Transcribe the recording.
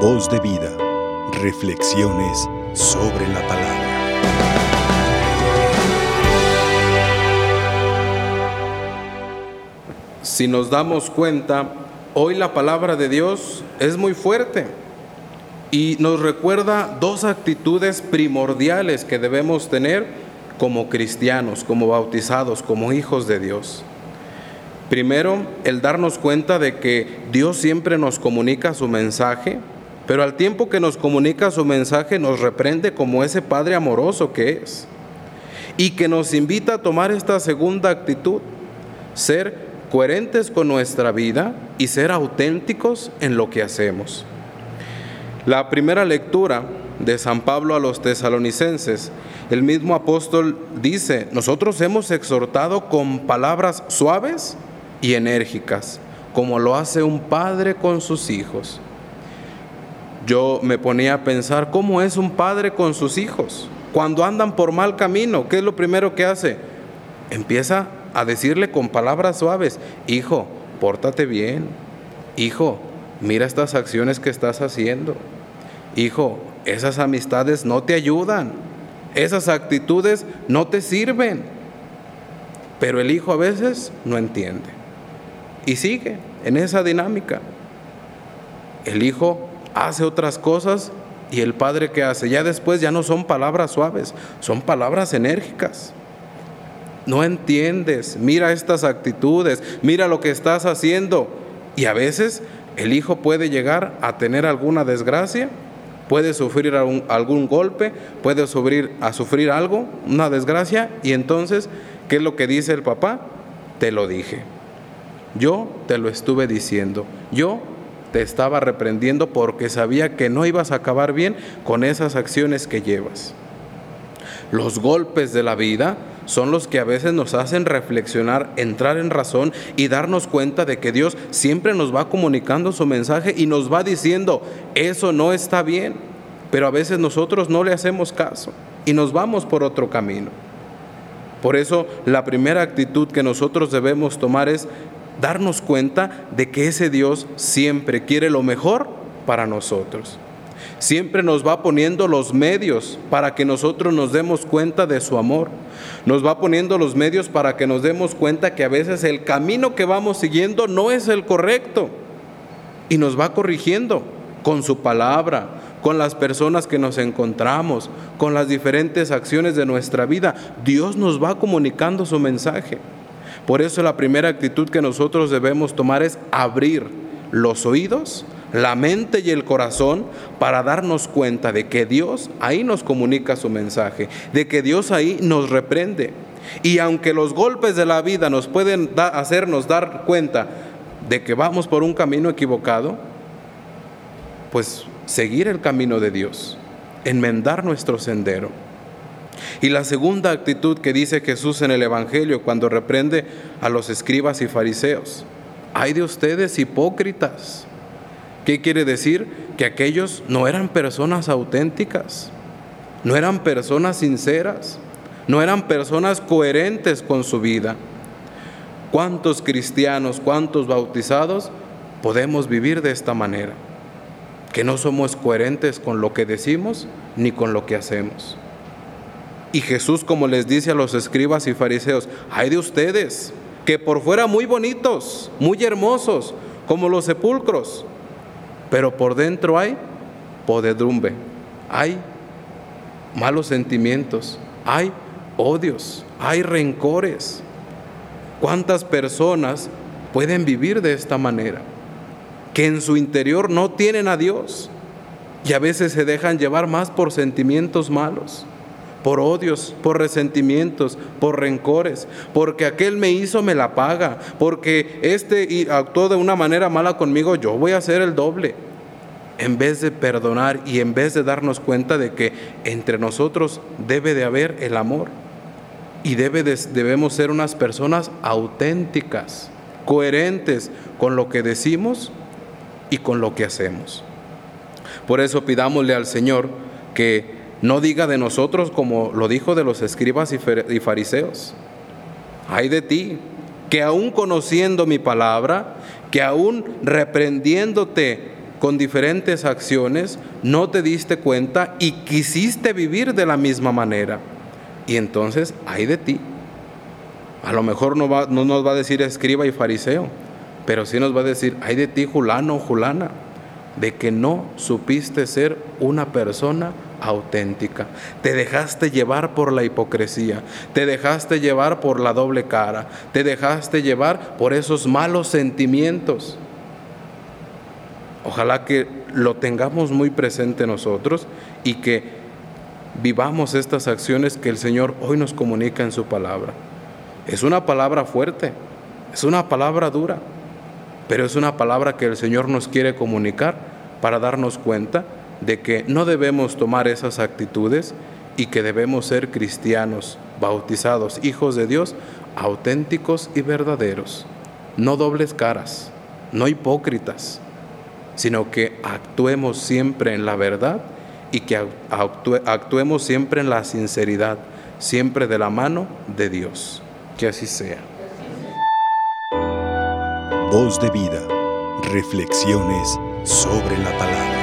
Voz de vida. Reflexiones sobre la palabra. Si nos damos cuenta, hoy la palabra de Dios es muy fuerte y nos recuerda dos actitudes primordiales que debemos tener como cristianos, como bautizados, como hijos de Dios. Primero, el darnos cuenta de que Dios siempre nos comunica su mensaje, pero al tiempo que nos comunica su mensaje nos reprende como ese Padre amoroso que es. Y que nos invita a tomar esta segunda actitud, ser coherentes con nuestra vida y ser auténticos en lo que hacemos. La primera lectura de San Pablo a los tesalonicenses, el mismo apóstol dice, nosotros hemos exhortado con palabras suaves y enérgicas, como lo hace un padre con sus hijos. Yo me ponía a pensar, ¿cómo es un padre con sus hijos? Cuando andan por mal camino, ¿qué es lo primero que hace? Empieza a decirle con palabras suaves, hijo, pórtate bien, hijo, mira estas acciones que estás haciendo, hijo, esas amistades no te ayudan, esas actitudes no te sirven. Pero el hijo a veces no entiende y sigue en esa dinámica. El hijo hace otras cosas y el padre que hace, ya después ya no son palabras suaves, son palabras enérgicas. No entiendes, mira estas actitudes, mira lo que estás haciendo. Y a veces el hijo puede llegar a tener alguna desgracia, puede sufrir algún, golpe, puede sufrir, a sufrir algo, una desgracia, y entonces, ¿qué es lo que dice el papá? Te lo dije. Yo te lo estuve diciendo. Yo te estaba reprendiendo porque sabía que no ibas a acabar bien con esas acciones que llevas. Los golpes de la vida son los que a veces nos hacen reflexionar, entrar en razón y darnos cuenta de que Dios siempre nos va comunicando su mensaje y nos va diciendo, eso no está bien, pero a veces nosotros no le hacemos caso y nos vamos por otro camino. Por eso la primera actitud que nosotros debemos tomar es darnos cuenta de que ese Dios siempre quiere lo mejor para nosotros. Siempre nos va poniendo los medios para que nosotros nos demos cuenta de su amor. Nos va poniendo los medios para que nos demos cuenta que a veces el camino que vamos siguiendo no es el correcto. Y nos va corrigiendo con su palabra, con las personas que nos encontramos, con las diferentes acciones de nuestra vida. Dios nos va comunicando su mensaje. Por eso la primera actitud que nosotros debemos tomar es abrir los oídos, la mente y el corazón para darnos cuenta de que Dios ahí nos comunica su mensaje, de que Dios ahí nos reprende. Y aunque los golpes de la vida nos pueden hacernos dar cuenta de que vamos por un camino equivocado, pues seguir el camino de Dios, enmendar nuestro sendero. Y la segunda actitud que dice Jesús en el Evangelio cuando reprende a los escribas y fariseos. Hay de ustedes hipócritas. ¿Qué quiere decir? Que aquellos no eran personas auténticas, no eran personas sinceras, no eran personas coherentes con su vida. ¿Cuántos cristianos, cuántos bautizados podemos vivir de esta manera? Que no somos coherentes con lo que decimos ni con lo que hacemos. Y Jesús, como les dice a los escribas y fariseos, hay de ustedes que por fuera muy bonitos, muy hermosos, como los sepulcros, pero por dentro hay podedumbre, hay malos sentimientos, hay odios, hay rencores. ¿Cuántas personas pueden vivir de esta manera? Que en su interior no tienen a Dios y a veces se dejan llevar más por sentimientos malos por odios, por resentimientos, por rencores, porque aquel me hizo, me la paga, porque este actuó de una manera mala conmigo, yo voy a hacer el doble. En vez de perdonar y en vez de darnos cuenta de que entre nosotros debe de haber el amor y debe debemos ser unas personas auténticas, coherentes con lo que decimos y con lo que hacemos. Por eso pidámosle al Señor que no diga de nosotros como lo dijo de los escribas y fariseos. Ay de ti, que aún conociendo mi palabra, que aún reprendiéndote con diferentes acciones, no te diste cuenta y quisiste vivir de la misma manera. Y entonces, hay de ti. A lo mejor no, nos va a decir escriba y fariseo, pero sí nos va a decir, hay de ti, Julano o Julana, de que no supiste ser una persona auténtica. Te dejaste llevar por la hipocresía, te dejaste llevar por la doble cara, te dejaste llevar por esos malos sentimientos. Ojalá que lo tengamos muy presente nosotros y que vivamos estas acciones que el Señor hoy nos comunica en su palabra. Es una palabra fuerte, es una palabra dura, pero es una palabra que el Señor nos quiere comunicar para darnos cuenta de que no debemos tomar esas actitudes y que debemos ser cristianos, bautizados, hijos de Dios, auténticos y verdaderos, no dobles caras, no hipócritas, sino que actuemos siempre en la verdad y que actuemos siempre en la sinceridad, siempre de la mano de Dios. Que así sea. Voz de vida, reflexiones sobre la palabra.